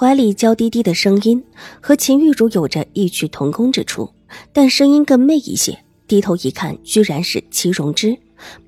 怀里娇滴滴的声音和秦玉茹有着异曲同工之处，但声音更媚一些。低头一看，居然是齐荣之，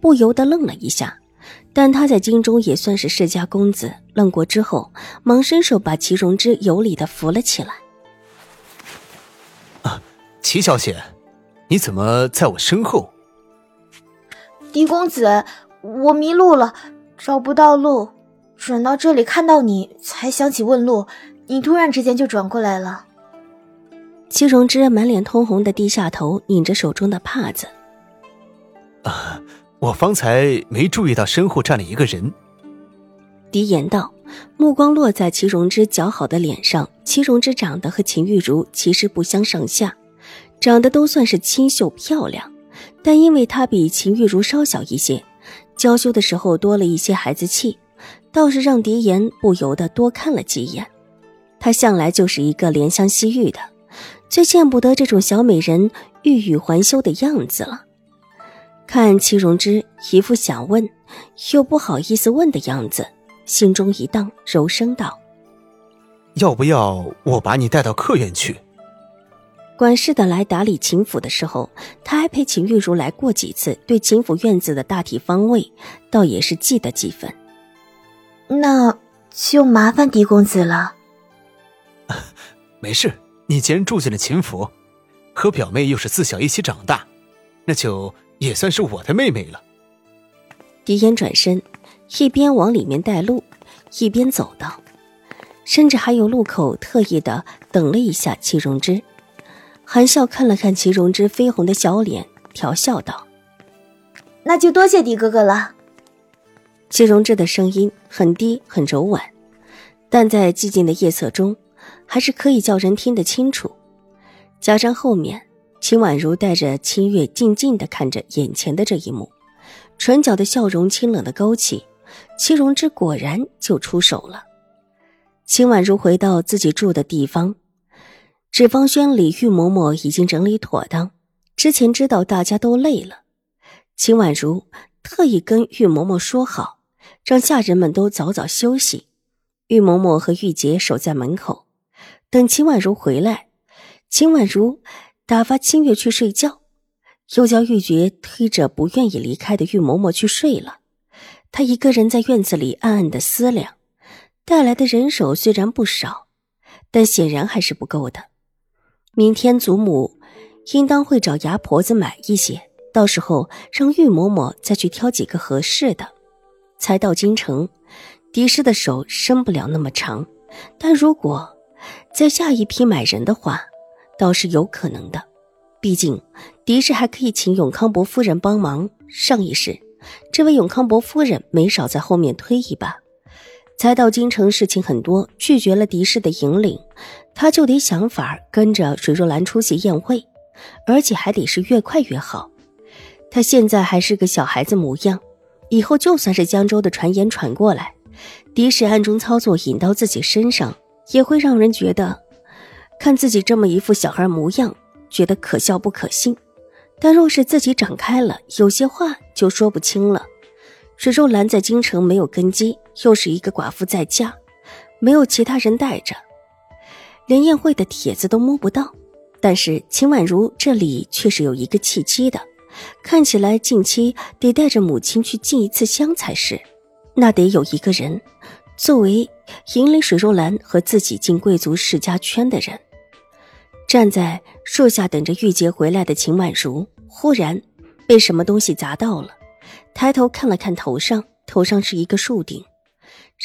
不由得愣了一下。但他在京中也算是世家公子，愣过之后，忙伸手把齐荣之有礼的扶了起来。啊，齐小姐，你怎么在我身后？狄公子，我迷路了，找不到路。转到这里看到你，才想起问路。你突然之间就转过来了。戚荣之满脸通红的低下头，拧着手中的帕子。啊，我方才没注意到身后站了一个人。狄言道，目光落在齐荣之姣好的脸上。齐荣之长得和秦玉茹其实不相上下，长得都算是清秀漂亮，但因为她比秦玉茹稍小一些，娇羞的时候多了一些孩子气。倒是让狄言不由得多看了几眼，他向来就是一个怜香惜玉的，最见不得这种小美人欲语还休的样子了。看齐荣之一副想问又不好意思问的样子，心中一荡，柔声道：“要不要我把你带到客院去？”管事的来打理秦府的时候，他还陪秦玉茹来过几次，对秦府院子的大体方位，倒也是记得几分。那就麻烦狄公子了。没事，你既然住进了秦府，和表妹又是自小一起长大，那就也算是我的妹妹了。狄言转身，一边往里面带路，一边走道，甚至还有路口特意的等了一下齐荣之，含笑看了看齐荣之绯红的小脸，调笑道：“那就多谢狄哥哥了。”齐荣之的声音很低很柔婉，但在寂静的夜色中，还是可以叫人听得清楚。假山后面，秦婉如带着清月静静地看着眼前的这一幕，唇角的笑容清冷的勾起。齐荣之果然就出手了。秦婉如回到自己住的地方，纸坊轩里，玉嬷嬷已经整理妥当。之前知道大家都累了，秦婉如特意跟玉嬷嬷说好。让下人们都早早休息，玉嬷嬷和玉洁守在门口，等秦婉如回来。秦婉如打发清月去睡觉，又叫玉洁推着不愿意离开的玉嬷嬷去睡了。她一个人在院子里暗暗的思量，带来的人手虽然不少，但显然还是不够的。明天祖母应当会找牙婆子买一些，到时候让玉嬷嬷再去挑几个合适的。才到京城，狄氏的手伸不了那么长，但如果再下一批买人的话，倒是有可能的。毕竟狄氏还可以请永康伯夫人帮忙。上一世，这位永康伯夫人没少在后面推一把。才到京城，事情很多，拒绝了狄氏的引领，他就得想法跟着水若兰出席宴会，而且还得是越快越好。他现在还是个小孩子模样。以后就算是江州的传言传过来，狄氏暗中操作引到自己身上，也会让人觉得，看自己这么一副小孩模样，觉得可笑不可信。但若是自己长开了，有些话就说不清了。水若兰在京城没有根基，又是一个寡妇在家，没有其他人带着，连宴会的帖子都摸不到。但是秦婉如这里却是有一个契机的。看起来近期得带着母亲去进一次香才是，那得有一个人作为引领水若兰和自己进贵族世家圈的人。站在树下等着玉洁回来的秦婉如，忽然被什么东西砸到了，抬头看了看头上，头上是一个树顶，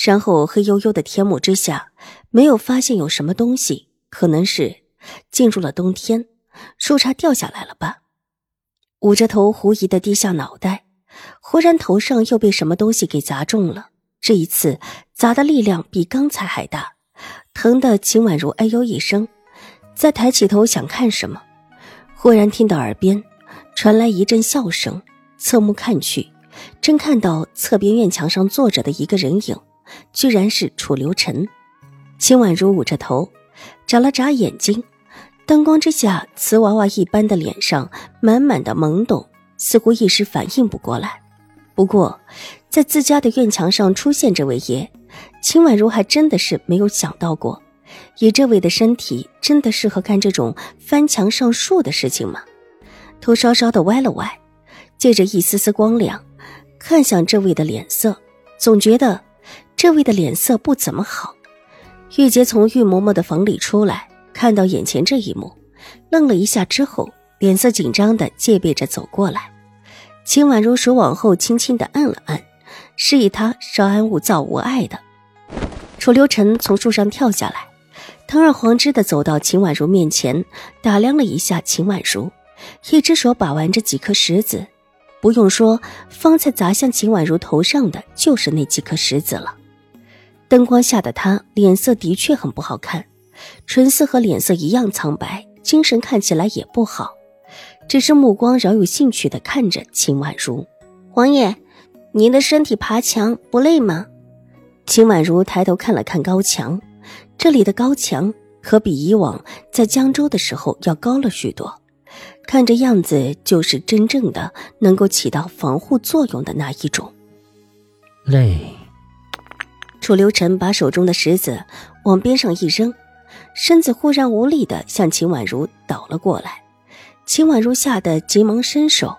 然后黑黝黝的天幕之下，没有发现有什么东西，可能是进入了冬天，树杈掉下来了吧。捂着头，狐疑的低下脑袋，忽然头上又被什么东西给砸中了。这一次砸的力量比刚才还大，疼得秦婉如哎呦一声，再抬起头想看什么，忽然听到耳边传来一阵笑声，侧目看去，真看到侧边院墙上坐着的一个人影，居然是楚留臣。秦婉如捂着头，眨了眨眼睛，灯光之下，瓷娃娃一般的脸上满满的懵懂，似乎一时反应不过来。不过，在自家的院墙上出现这位爷。秦婉如还真的是没有想到过，以这位的身体，真的适合干这种翻墙上树的事情吗？头稍稍的歪了歪，借着一丝丝光亮，看向这位的脸色，总觉得这位的脸色不怎么好。玉洁从玉嬷嬷的房里出来，看到眼前这一幕，愣了一下之后，脸色紧张的戒备着走过来。秦婉如手往后轻轻的按了按，示意他稍安勿躁、无碍的。楚留臣从树上跳下来，堂而皇之的走到秦婉如面前，打量了一下秦婉如，一只手把玩着几颗石子。不用说，方才砸向秦婉如头上的就是那几颗石子了。灯光下的他脸色的确很不好看，唇色和脸色一样苍白，精神看起来也不好，只是目光饶有兴趣的看着秦婉如。王爷，您的身体爬墙不累吗？秦婉如抬头看了看高墙，这里的高墙可比以往在江州的时候要高了许多，看这样子就是真正的能够起到防护作用的那一种。累。楚留臣把手中的石子往边上一扔，身子忽然无力的向秦婉如倒了过来。秦婉如吓得急忙伸手，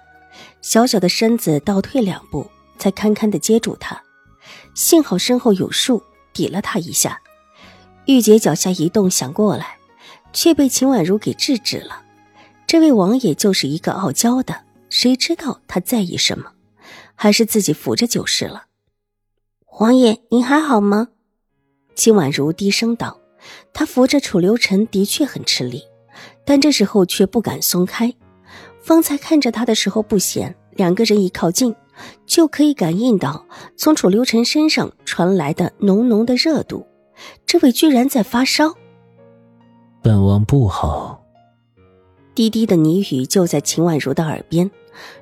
小小的身子倒退两步，才堪堪的接住他。幸好身后有树抵了他一下，玉洁脚下一动想过来，却被秦婉如给制止了。这位王爷就是一个傲娇的，谁知道他在意什么，还是自己扶着就是了。王爷，您还好吗？秦婉如低声道。他扶着楚留臣的确很吃力，但这时候却不敢松开。方才看着他的时候不显，两个人一靠近。就可以感应到从楚留臣身上传来的浓浓的热度，这位居然在发烧。本王不好。低低的呢语就在秦婉如的耳边，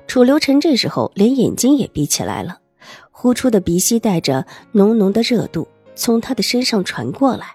楚留臣这时候连眼睛也闭起来了，呼出的鼻息带着浓浓的热度从他的身上传过来。